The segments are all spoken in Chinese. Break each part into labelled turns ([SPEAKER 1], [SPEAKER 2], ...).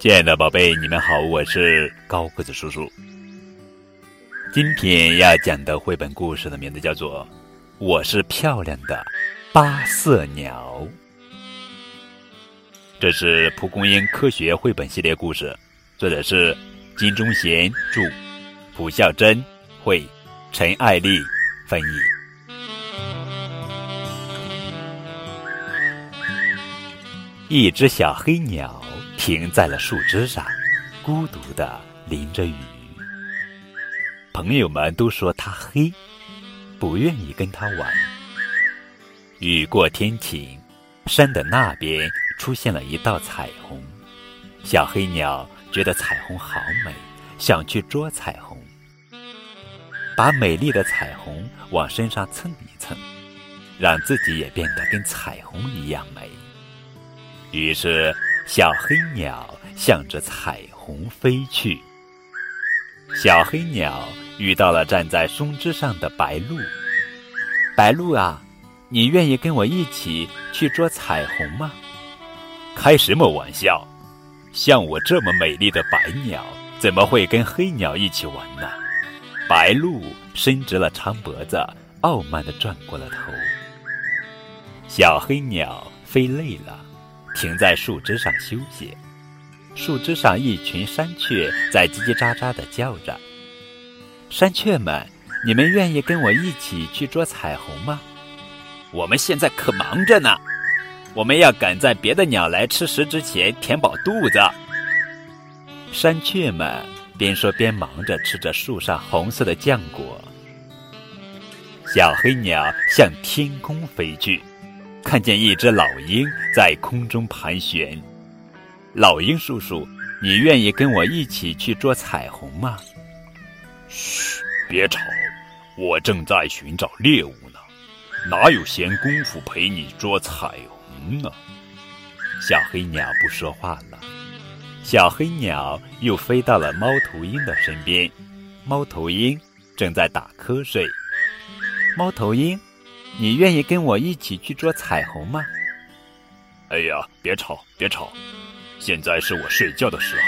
[SPEAKER 1] 亲爱的宝贝，你们好，我是高个子叔叔。今天要讲的绘本故事的名字叫做《我是漂亮的八色鸟》，这是蒲公英科学绘本系列故事，作者是金忠贤著，蒲孝珍绘，陈爱丽翻译。一只小黑鸟。停在了树枝上，孤独的淋着雨。朋友们都说它黑，不愿意跟它玩。雨过天晴，山的那边出现了一道彩虹。小黑鸟觉得彩虹好美，想去捉彩虹，把美丽的彩虹往身上蹭一蹭，让自己也变得跟彩虹一样美。于是。小黑鸟向着彩虹飞去。小黑鸟遇到了站在松枝上的白鹭。白鹭啊，你愿意跟我一起去捉彩虹吗？开什么玩笑！像我这么美丽的白鸟，怎么会跟黑鸟一起玩呢？白鹭伸直了长脖子，傲慢地转过了头。小黑鸟飞累了。停在树枝上休息。树枝上一群山雀在叽叽喳喳地叫着。山雀们，你们愿意跟我一起去捉彩虹吗？我们现在可忙着呢，我们要赶在别的鸟来吃食之前填饱肚子。山雀们边说边忙着吃着树上红色的浆果。小黑鸟向天空飞去。看见一只老鹰在空中盘旋，老鹰叔叔，你愿意跟我一起去捉彩虹吗？
[SPEAKER 2] 嘘，别吵，我正在寻找猎物呢，哪有闲工夫陪你捉彩虹呢？
[SPEAKER 1] 小黑鸟不说话了。小黑鸟又飞到了猫头鹰的身边，猫头鹰正在打瞌睡。猫头鹰。你愿意跟我一起去捉彩虹吗？
[SPEAKER 2] 哎呀，别吵，别吵！现在是我睡觉的时候。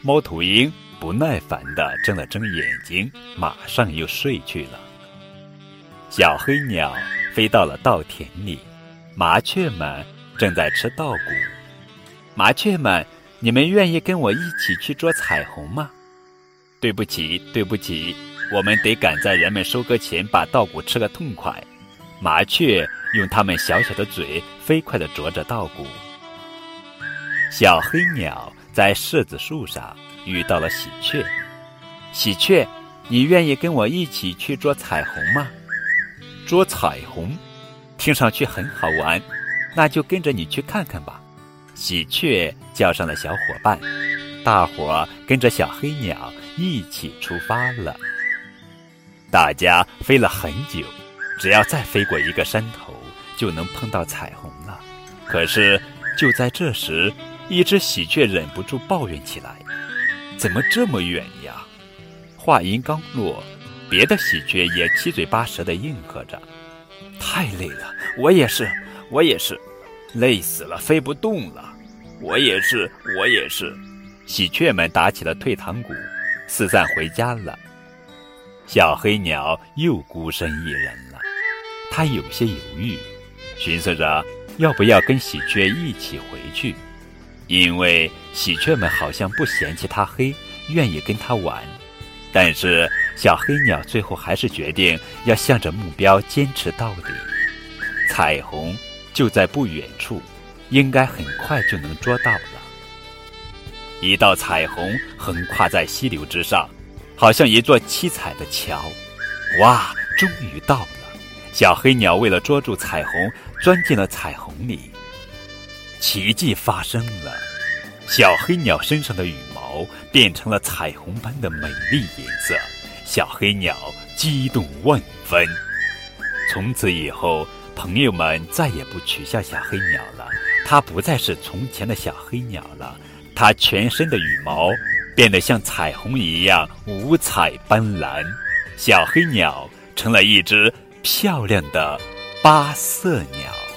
[SPEAKER 1] 猫头鹰不耐烦地睁了睁眼睛，马上又睡去了。小黑鸟飞到了稻田里，麻雀们正在吃稻谷。麻雀们，你们愿意跟我一起去捉彩虹吗？对不起，对不起，我们得赶在人们收割前把稻谷吃个痛快。麻雀用它们小小的嘴飞快地啄着稻谷。小黑鸟在柿子树上遇到了喜鹊。喜鹊，你愿意跟我一起去捉彩虹吗？捉彩虹，听上去很好玩，那就跟着你去看看吧。喜鹊叫上了小伙伴，大伙儿跟着小黑鸟一起出发了。大家飞了很久。只要再飞过一个山头，就能碰到彩虹了。可是，就在这时，一只喜鹊忍不住抱怨起来：“怎么这么远呀？”话音刚落，别的喜鹊也七嘴八舌地应和着：“太累了，我也是，我也是，累死了，飞不动了。我也是，我也是。”喜鹊们打起了退堂鼓，四散回家了。小黑鸟又孤身一人了。他有些犹豫，寻思着要不要跟喜鹊一起回去，因为喜鹊们好像不嫌弃他黑，愿意跟他玩。但是小黑鸟最后还是决定要向着目标坚持到底。彩虹就在不远处，应该很快就能捉到了。一道彩虹横跨在溪流之上，好像一座七彩的桥。哇，终于到了！小黑鸟为了捉住彩虹，钻进了彩虹里。奇迹发生了，小黑鸟身上的羽毛变成了彩虹般的美丽颜色。小黑鸟激动万分。从此以后，朋友们再也不取笑小黑鸟了。它不再是从前的小黑鸟了，它全身的羽毛变得像彩虹一样五彩斑斓。小黑鸟成了一只。漂亮的八色鸟。